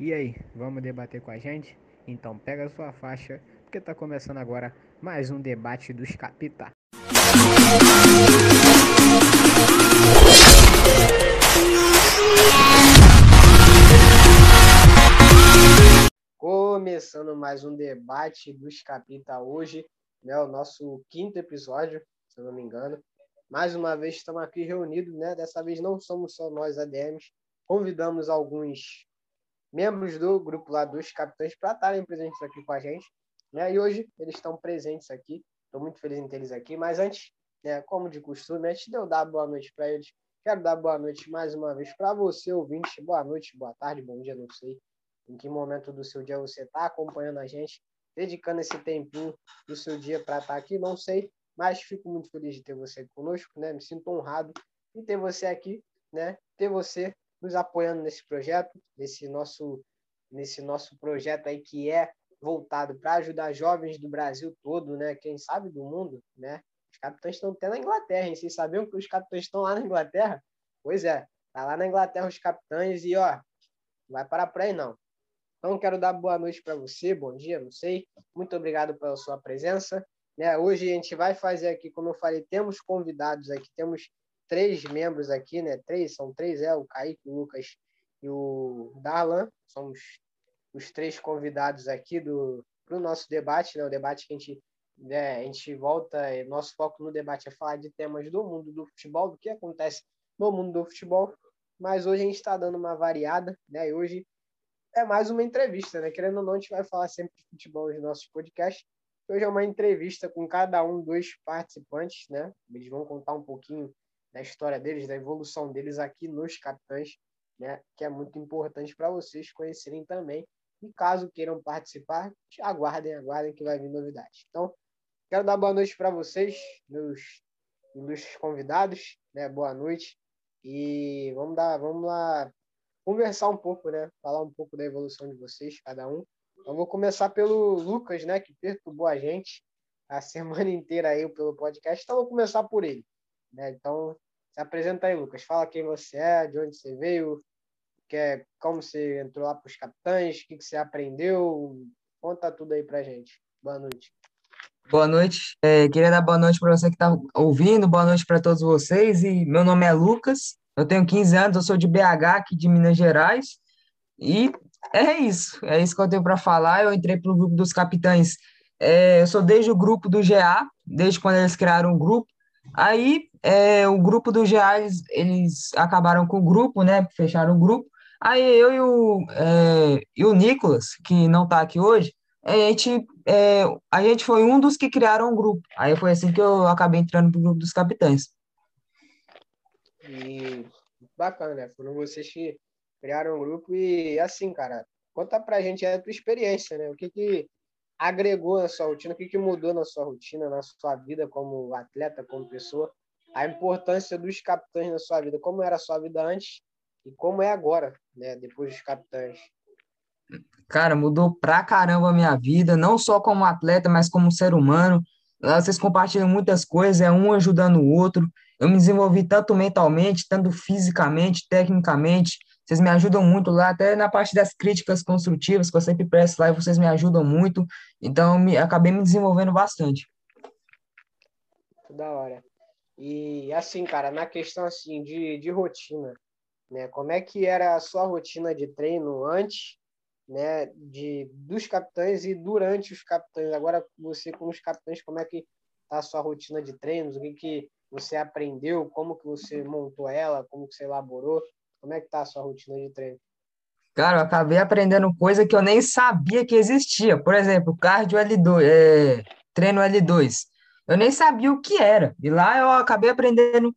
E aí, vamos debater com a gente? Então pega a sua faixa, porque tá começando agora mais um debate dos capita. Começando mais um debate dos capita hoje, né, o nosso quinto episódio, se eu não me engano. Mais uma vez estamos aqui reunidos, né? Dessa vez não somos só nós ADMs, convidamos alguns membros do grupo lá dos capitães para estarem presentes aqui com a gente. Né? E hoje eles estão presentes aqui. Estou muito feliz em ter eles aqui. Mas antes, né, como de costume, antes de eu dar boa noite para eles, quero dar boa noite mais uma vez para você, ouvinte. Boa noite, boa tarde, bom dia, não sei em que momento do seu dia você está acompanhando a gente, dedicando esse tempinho do seu dia para estar tá aqui, não sei, mas fico muito feliz de ter você conosco, né? Me sinto honrado em ter você aqui, né? Ter você nos apoiando nesse projeto, nesse nosso, nesse nosso projeto aí que é voltado para ajudar jovens do Brasil todo, né? Quem sabe do mundo, né? Os capitães estão até na Inglaterra, hein? Vocês sabiam que os capitães estão lá na Inglaterra? Pois é, tá lá na Inglaterra os capitães e, ó, vai para a praia não. Então, quero dar boa noite para você, bom dia, não sei. Muito obrigado pela sua presença. Né? Hoje a gente vai fazer aqui, como eu falei, temos convidados aqui, temos três membros aqui, né? Três, são três, é o Kaique, o Lucas e o Darlan. Somos os três convidados aqui do o nosso debate, né? O debate que a gente, né, a gente volta, nosso foco no debate é falar de temas do mundo do futebol, do que acontece no mundo do futebol. Mas hoje a gente está dando uma variada, né? E hoje é mais uma entrevista, né? Querendo ou não, a gente vai falar sempre de futebol nos nossos podcasts. Hoje é uma entrevista com cada um dos participantes, né? Eles vão contar um pouquinho da história deles, da evolução deles aqui nos Capitães, né? que é muito importante para vocês conhecerem também. E caso queiram participar, aguardem, aguardem que vai vir novidade. Então, quero dar boa noite para vocês, meus ilustres convidados, né? Boa noite. E vamos dar, vamos lá conversar um pouco, né? Falar um pouco da evolução de vocês, cada um. Então, vou começar pelo Lucas, né? Que perturbou a gente a semana inteira aí pelo podcast. Então, vou começar por ele. Né? Então, se apresenta aí, Lucas. Fala quem você é, de onde você veio, que é, como você entrou lá para os capitães, o que, que você aprendeu. Conta tudo aí para gente. Boa noite. Boa noite. É, queria dar boa noite para você que está ouvindo, boa noite para todos vocês. E meu nome é Lucas, eu tenho 15 anos, eu sou de BH, aqui de Minas Gerais. E é isso, é isso que eu tenho para falar. Eu entrei para o grupo dos capitães. É, eu sou desde o grupo do GA, desde quando eles criaram o grupo. Aí é, o grupo do GA, eles, eles, acabaram com o grupo, né? Fecharam o grupo. Aí eu e o, é, e o Nicolas, que não está aqui hoje, a gente, é, a gente foi um dos que criaram o grupo. Aí foi assim que eu acabei entrando pro grupo dos capitães. E bacana, né? Foram vocês que criaram o grupo e assim, cara, conta pra gente a tua experiência, né? O que que agregou na sua rotina, o que, que mudou na sua rotina, na sua vida como atleta, como pessoa, a importância dos capitães na sua vida, como era a sua vida antes e como é agora, né, depois dos capitães. Cara, mudou pra caramba a minha vida, não só como atleta, mas como ser humano. Vocês compartilham muitas coisas, é um ajudando o outro. Eu me desenvolvi tanto mentalmente, tanto fisicamente, tecnicamente, vocês me ajudam muito lá, até na parte das críticas construtivas, que eu sempre presto lá, e vocês me ajudam muito. Então, me, acabei me desenvolvendo bastante. Da hora. E assim, cara, na questão assim de, de rotina, né? Como é que era a sua rotina de treino antes, né, de dos capitães e durante os capitães? Agora você com os capitães, como é que tá a sua rotina de treinos? O que que você aprendeu? Como que você montou ela? Como que você elaborou? Como é que tá a sua rotina de treino? Cara, eu acabei aprendendo coisa que eu nem sabia que existia. Por exemplo, cardio L2, é, treino L2. Eu nem sabia o que era. E lá eu acabei aprendendo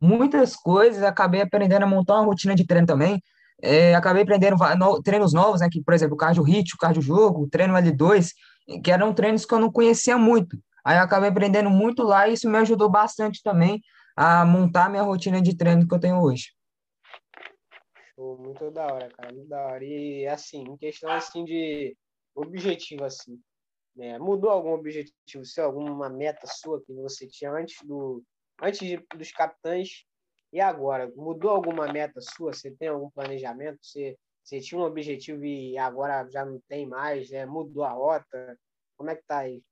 muitas coisas, acabei aprendendo a montar uma rotina de treino também. É, acabei aprendendo no, treinos novos, né? Que, por exemplo, cardio hit, cardio jogo, treino L2, que eram treinos que eu não conhecia muito. Aí eu acabei aprendendo muito lá e isso me ajudou bastante também a montar minha rotina de treino que eu tenho hoje. Show, muito da hora, cara, muito da hora. E assim, em questão assim de objetivo assim, né? Mudou algum objetivo seu, alguma meta sua que você tinha antes do antes de, dos capitães e agora? Mudou alguma meta sua? Você tem algum planejamento? Você Você tinha um objetivo e agora já não tem mais, né? Mudou a rota. Como é que tá aí?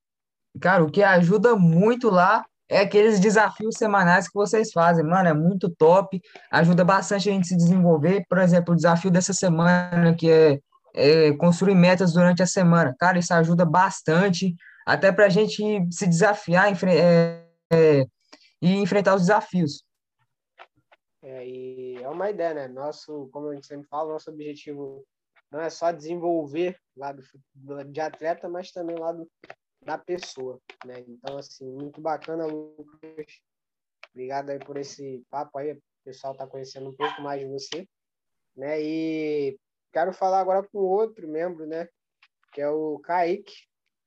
Cara, o que ajuda muito lá é aqueles desafios semanais que vocês fazem, mano, é muito top, ajuda bastante a gente se desenvolver. Por exemplo, o desafio dessa semana, que é, é construir metas durante a semana. Cara, isso ajuda bastante, até para a gente se desafiar é, é, e enfrentar os desafios. É, e é uma ideia, né? Nosso, como a gente sempre fala, nosso objetivo não é só desenvolver lado de atleta, mas também lado da pessoa, né? Então, assim, muito bacana, Lucas. Obrigado aí por esse papo aí. O pessoal está conhecendo um pouco mais de você, né? E quero falar agora com outro membro, né? Que é o Kaique,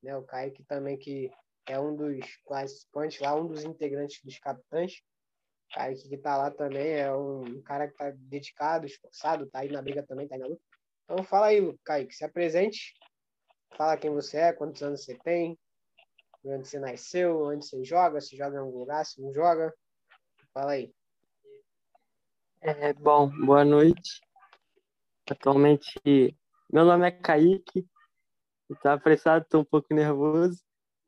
né? O Kaique também que é um dos participantes lá, um dos integrantes dos capitães. O Kaique que está lá também é um cara que está dedicado, esforçado, tá aí na briga também, tá aí na luta. Então fala aí, Kaique, se apresente, fala quem você é, quantos anos você tem, onde você nasceu, onde você joga, se joga em algum lugar, se não joga. Fala aí. É, bom, boa noite. Atualmente, meu nome é Kaique. Estou apressado, estou um pouco nervoso,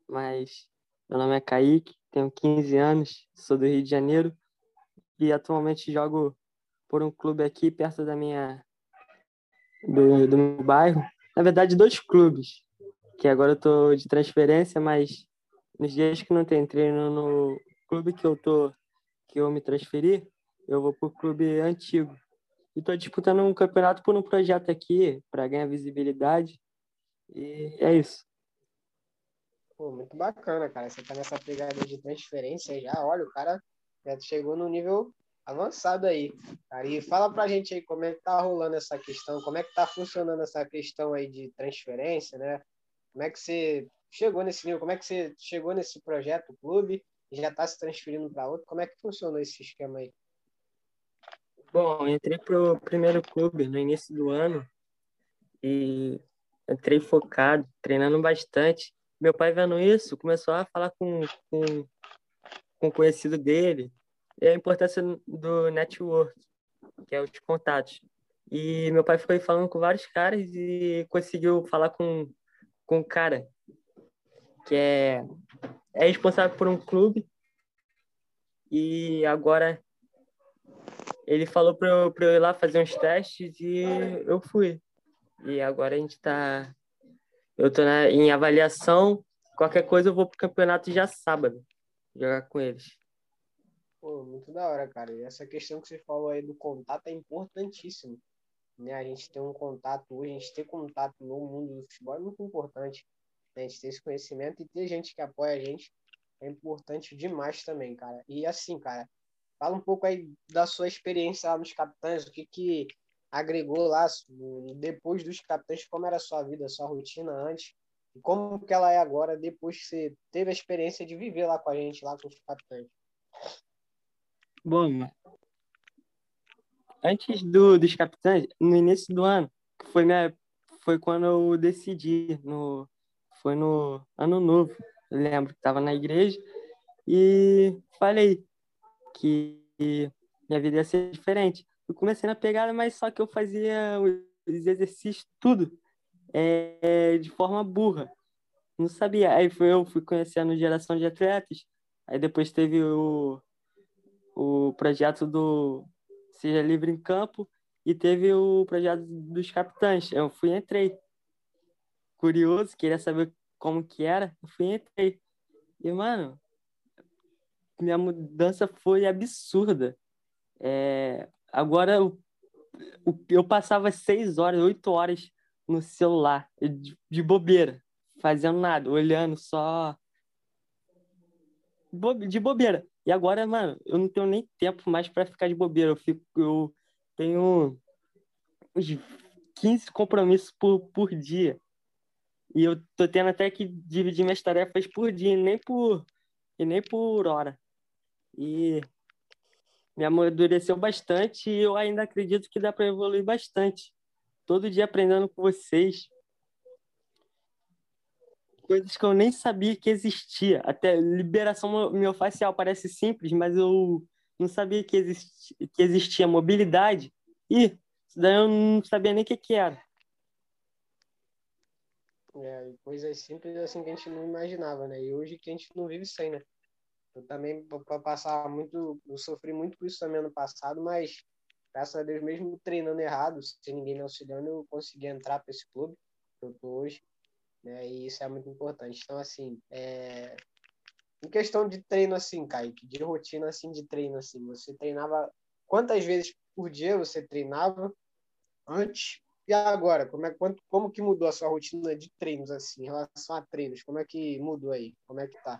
mas meu nome é Kaique, tenho 15 anos, sou do Rio de Janeiro e atualmente jogo por um clube aqui perto da minha do, do meu bairro. Na verdade, dois clubes, que agora eu estou de transferência, mas nos dias que não tem treino no clube que eu tô, que eu me transferi, eu vou pro clube antigo. E tô disputando um campeonato por um projeto aqui para ganhar visibilidade. E é isso. Pô, muito bacana, cara. Você tá nessa pegada de transferência já. Olha, o cara já chegou no nível avançado aí. Cara. E fala pra gente aí como é que tá rolando essa questão, como é que tá funcionando essa questão aí de transferência, né? Como é que você chegou nesse nível? Como é que você chegou nesse projeto, clube, e já está se transferindo para outro? Como é que funcionou esse esquema aí? Bom, entrei para o primeiro clube no início do ano e entrei focado, treinando bastante. Meu pai vendo isso, começou a falar com, com, com conhecido dele e a importância do network, que é os contatos. E meu pai foi falando com vários caras e conseguiu falar com, com um cara que é, é responsável por um clube e agora ele falou para eu, eu ir lá fazer uns testes e eu fui. E agora a gente está. Eu estou em avaliação. Qualquer coisa eu vou pro campeonato já sábado jogar com eles. Pô, muito da hora, cara. E essa questão que você falou aí do contato é importantíssimo. Né? A gente ter um contato hoje, a gente ter contato no mundo do futebol é muito importante né? a gente ter esse conhecimento e ter gente que apoia a gente é importante demais também, cara. E assim, cara, fala um pouco aí da sua experiência lá nos Capitães, o que que agregou lá depois dos Capitães, como era a sua vida, a sua rotina antes, e como que ela é agora depois que você teve a experiência de viver lá com a gente, lá com os Capitães. Bom, antes do, dos Capitães, no início do ano, foi, minha, foi quando eu decidi no foi no ano novo. Eu lembro que estava na igreja e falei que minha vida ia ser diferente. Eu comecei na pegada, mas só que eu fazia os exercícios tudo é, de forma burra. Não sabia. Aí foi eu fui conhecendo geração de atletas. Aí depois teve o, o projeto do Seja Livre em Campo e teve o projeto dos capitães. Eu fui entrei curioso, queria saber como que era, eu fui e entrei. E, mano, minha mudança foi absurda. É, agora eu, eu passava seis horas, oito horas no celular, de, de bobeira, fazendo nada, olhando só. De bobeira. E agora, mano, eu não tenho nem tempo mais para ficar de bobeira. Eu fico, eu tenho uns 15 compromissos por, por dia. E eu tô tendo até que dividir minhas tarefas por dia, nem por, e nem por hora. E me amadureceu bastante e eu ainda acredito que dá para evoluir bastante. Todo dia aprendendo com vocês. Coisas que eu nem sabia que existia. Até liberação miofascial parece simples, mas eu não sabia que, existia, que existia mobilidade. E daí eu não sabia nem o que, que era. É, coisas simples assim que a gente não imaginava, né? E hoje que a gente não vive sem, né? Eu também, passar muito, eu sofri muito com isso também no passado, mas graças a Deus, mesmo treinando errado, sem ninguém me auxiliando, eu consegui entrar para esse clube que eu tô hoje, né? E isso é muito importante. Então, assim, é... em questão de treino, assim, Kaique, de rotina, assim, de treino, assim, você treinava quantas vezes por dia você treinava antes e agora? Como, é, quanto, como que mudou a sua rotina de treinos, assim, em relação a treinos? Como é que mudou aí? Como é que tá?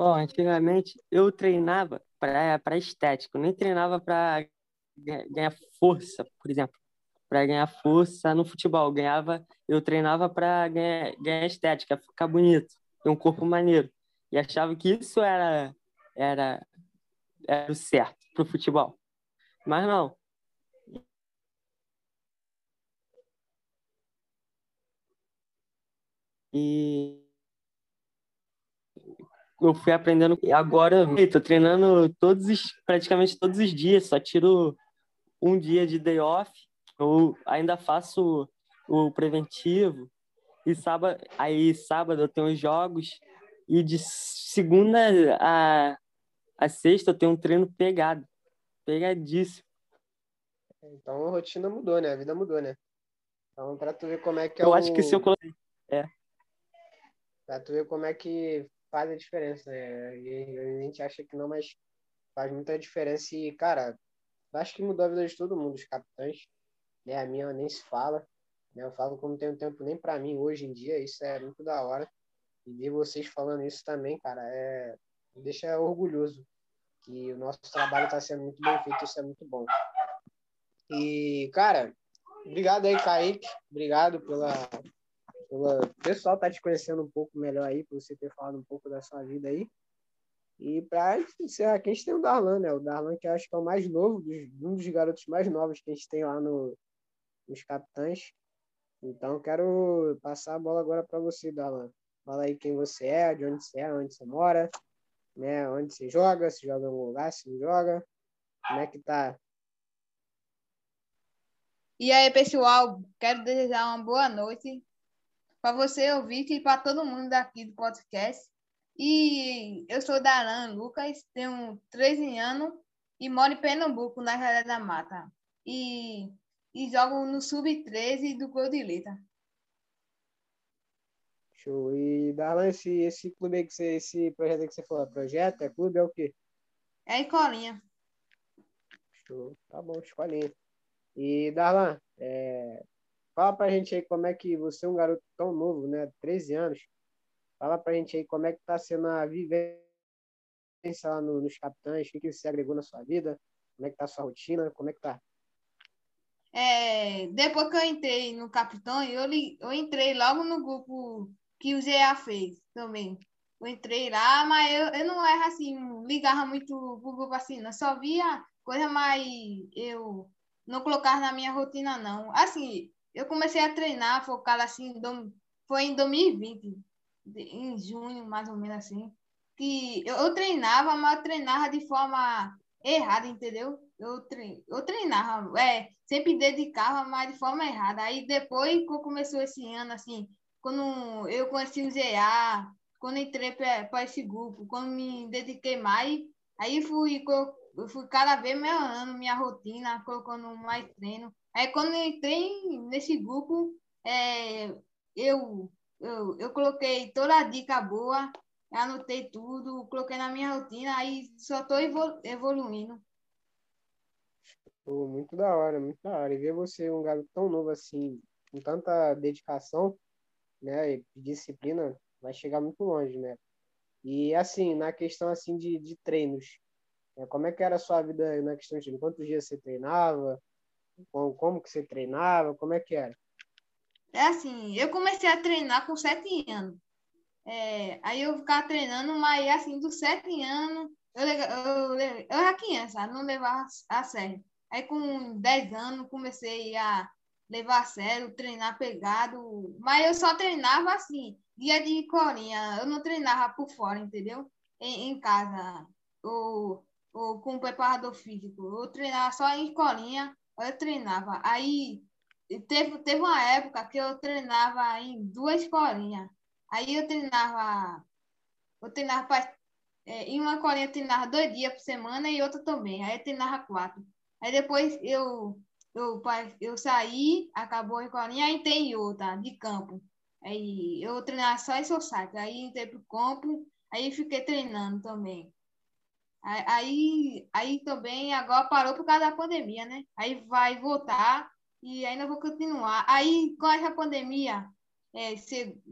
Bom, antigamente eu treinava para estética, eu nem treinava para ganhar força, por exemplo. Para ganhar força no futebol, ganhava, eu treinava para ganhar, ganhar estética, ficar bonito, ter um corpo maneiro. E achava que isso era era, era o certo para o futebol. Mas não. E eu fui aprendendo. Agora eu tô treinando todos os, praticamente todos os dias, só tiro um dia de day off. Eu ainda faço o preventivo. E sábado, aí sábado eu tenho os jogos. E de segunda a, a sexta eu tenho um treino pegado. Pegadíssimo. Então a rotina mudou, né? A vida mudou, né? Então, para tu ver como é que é Eu o... acho que se eu coloquei. É. Pra tu ver como é que faz a diferença, né? A gente acha que não, mas faz muita diferença. E, cara, acho que mudou a vida de todo mundo, os capitães. Né? A minha nem se fala. Né? Eu falo como não tenho tempo nem para mim hoje em dia, isso é muito da hora. E ver vocês falando isso também, cara, é... deixa orgulhoso. Que o nosso trabalho está sendo muito bem feito, isso é muito bom. E, cara, obrigado aí, Kaique. Obrigado pela, o pessoal tá te conhecendo um pouco melhor aí, por você ter falado um pouco da sua vida aí. E para encerrar aqui, a gente tem o Darlan, né? O Darlan, que eu acho que é o mais novo, um dos garotos mais novos que a gente tem lá no, nos Capitães. Então, quero passar a bola agora para você, Darlan. Fala aí quem você é, de onde você é, onde você mora, né? Onde você joga, se joga em algum lugar, se não joga. Como é que tá? E aí, pessoal, quero desejar uma boa noite para você ouvir e para todo mundo daqui do podcast. E eu sou Daran Lucas, tenho 13 anos e moro em Pernambuco, na Jaré da Mata. E, e jogo no Sub-13 do Gol de Letra. Show. E Darlan, esse, esse clube aí que você, esse projeto aí que você falou, é projeto, é clube, é o quê? É escolinha. Show. Tá bom, escolinha. E Darlan, é, Fala pra gente aí como é que você é um garoto tão novo, né? 13 anos. Fala pra gente aí como é que tá sendo a vivência lá no, nos capitães, o que, você agregou na sua vida, como é que tá a sua rotina, como é que tá? É, depois que eu entrei no Capitão, eu, eu entrei logo no grupo que o GA fez também. Eu entrei lá, mas eu, eu não era assim, ligava muito pro grupo assim, não só via coisa, mas eu não colocava na minha rotina, não. Assim, eu comecei a treinar focado assim, foi em 2020, em junho, mais ou menos assim, que eu, eu treinava, mas eu treinava de forma errada, entendeu? Eu, trein, eu treinava, é, sempre dedicava, mas de forma errada. Aí depois, quando começou esse ano, assim, quando eu conheci o ZA, quando entrei para esse grupo, quando me dediquei mais, aí fui, eu fui cada vez melhorando minha rotina, colocando mais treino. Aí quando eu entrei nesse grupo, é, eu, eu, eu coloquei toda a dica boa, anotei tudo, coloquei na minha rotina, aí só estou evoluindo. Muito da hora, muito da hora. E ver você, um garoto tão novo assim, com tanta dedicação, né, e disciplina, vai chegar muito longe, né? E assim, na questão assim de, de treinos, né, como é que era a sua vida na questão de quantos dias você treinava? Como, que você treinava? Como é que era? É assim, eu comecei a treinar com sete anos. É, aí eu ficava treinando, mas assim, dos sete anos, eu, eu, eu, era criança, não levava a sério. Aí com dez anos comecei a levar a sério, treinar pegado, mas eu só treinava assim, dia de corinha, eu não treinava por fora, entendeu? Em, em casa. Eu, ou com preparador físico. Eu treinava só em escolinha, eu treinava. Aí teve, teve uma época que eu treinava em duas escolinhas. Aí eu treinava, eu treinava pra, é, em uma escolinha eu treinava dois dias por semana e outra também. Aí eu treinava quatro. Aí depois eu, eu, eu saí, acabou a escolinha, aí tem outra de campo. Aí eu treinava só em society. Aí entrei pro campo, aí fiquei treinando também. Aí, aí também agora parou por causa da pandemia, né? Aí vai voltar e ainda vou continuar. Aí com essa pandemia é,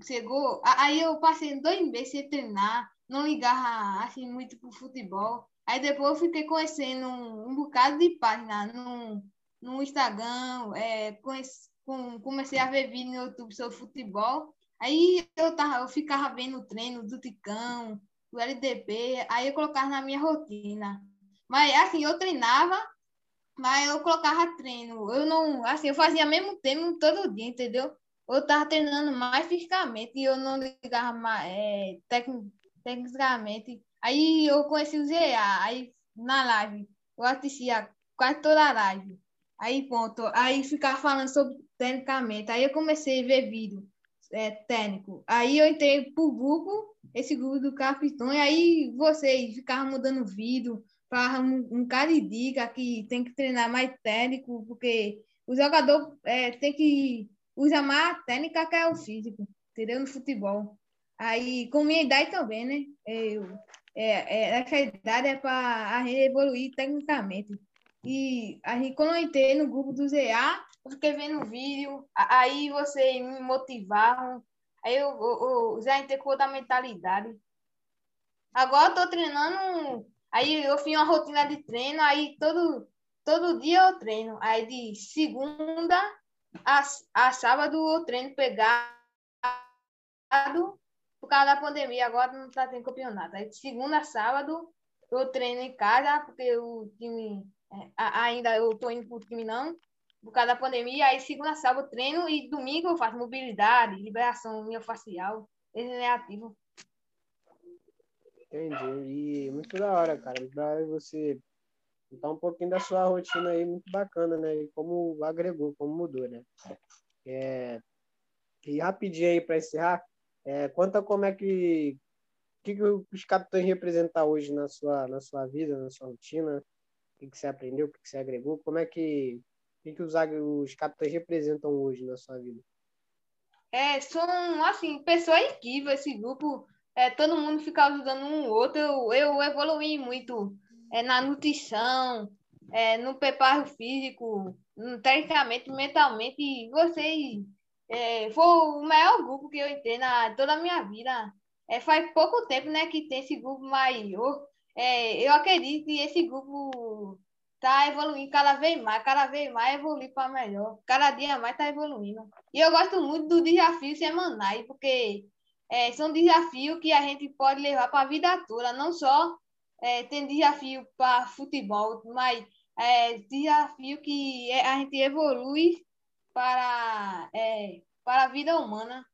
chegou, aí eu passei dois meses sem treinar, não ligava assim muito pro futebol. Aí depois eu fiquei conhecendo um, um bocado de página no, no Instagram, é, conheci, com, comecei a ver vídeo no YouTube sobre futebol. Aí eu, tava, eu ficava vendo o treino do Ticão, do LDP, aí eu colocava na minha rotina. Mas assim, eu treinava, mas eu colocava treino. Eu não, assim, eu fazia mesmo treino todo dia, entendeu? Eu tava treinando mais fisicamente e eu não ligava mais, é, tecnicamente. Aí eu conheci o ZA, aí na live, eu assistia quase toda a live. Aí pronto, aí ficava falando sobre tecnicamente. Aí eu comecei a ver vídeo é, técnico. Aí eu entrei pro grupo, esse grupo do Capitão, e aí vocês ficavam mudando vídeo, falavam um, um cara de dica que tem que treinar mais técnico, porque o jogador é, tem que usar mais a técnica que é o físico, entendeu? No futebol. Aí, com minha idade também, né? Eu, é, é, essa idade é para evoluir tecnicamente. E a gente, quando eu entrei no grupo do ZA, eu fiquei vendo vídeo, aí vocês me motivaram, aí eu, eu, eu já entrei com outra mentalidade. Agora eu tô treinando, aí eu fiz uma rotina de treino, aí todo, todo dia eu treino. Aí de segunda a, a sábado eu treino pegado por causa da pandemia, agora não tá tendo campeonato. Aí de segunda a sábado eu treino em casa, porque o time é, ainda eu tô indo pro time não, por causa da pandemia, aí segunda, sábado treino e domingo eu faço mobilidade, liberação miofascial, regenerativo. Entendi. E muito da hora, cara. Muito da hora você contar um pouquinho da sua rotina aí, muito bacana, né? E como agregou, como mudou, né? É... E rapidinho aí para encerrar, é, conta como é que que, que os capitães representam hoje na sua, na sua vida, na sua rotina? O que, que você aprendeu, o que, que você agregou? Como é que que, que os, os capitães representam hoje na sua vida? É, são, assim, pessoas incríveis esse grupo. É, todo mundo fica ajudando um outro. Eu, eu evolui muito é, na nutrição, é, no preparo físico, tecnicamente, mentalmente. Vocês é, foi o maior grupo que eu entrei na toda a minha vida. É, faz pouco tempo né, que tem esse grupo, mas eu, é, eu acredito que esse grupo tá evoluindo cada vez mais, cada vez mais evoluir para melhor. Cada dia mais tá evoluindo. E eu gosto muito do desafio semanais, porque é, são desafios que a gente pode levar para a vida toda, não só é, tem desafio para futebol, mas é, desafio que é, a gente evolui para, é, para a vida humana.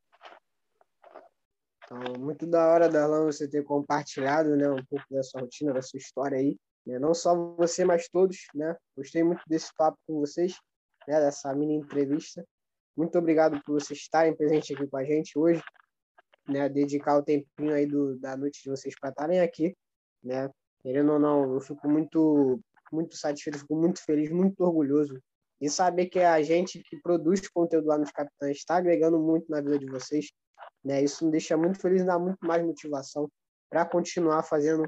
Então, muito da hora, Darlan, você ter compartilhado né, um pouco da sua rotina, da sua história aí. Né? Não só você, mas todos. Né? Gostei muito desse papo com vocês, né? dessa mini entrevista. Muito obrigado por vocês estarem presentes aqui com a gente hoje, né? dedicar o tempinho aí do, da noite de vocês para estarem aqui. Né? Querendo ou não, eu fico muito, muito satisfeito, fico muito feliz, muito orgulhoso e saber que a gente que produz conteúdo lá nos Capitães está agregando muito na vida de vocês. Né? Isso me deixa muito feliz e dá muito mais motivação para continuar fazendo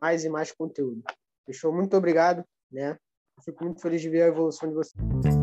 mais e mais conteúdo. Fechou? Muito obrigado, né? fico muito feliz de ver a evolução de vocês.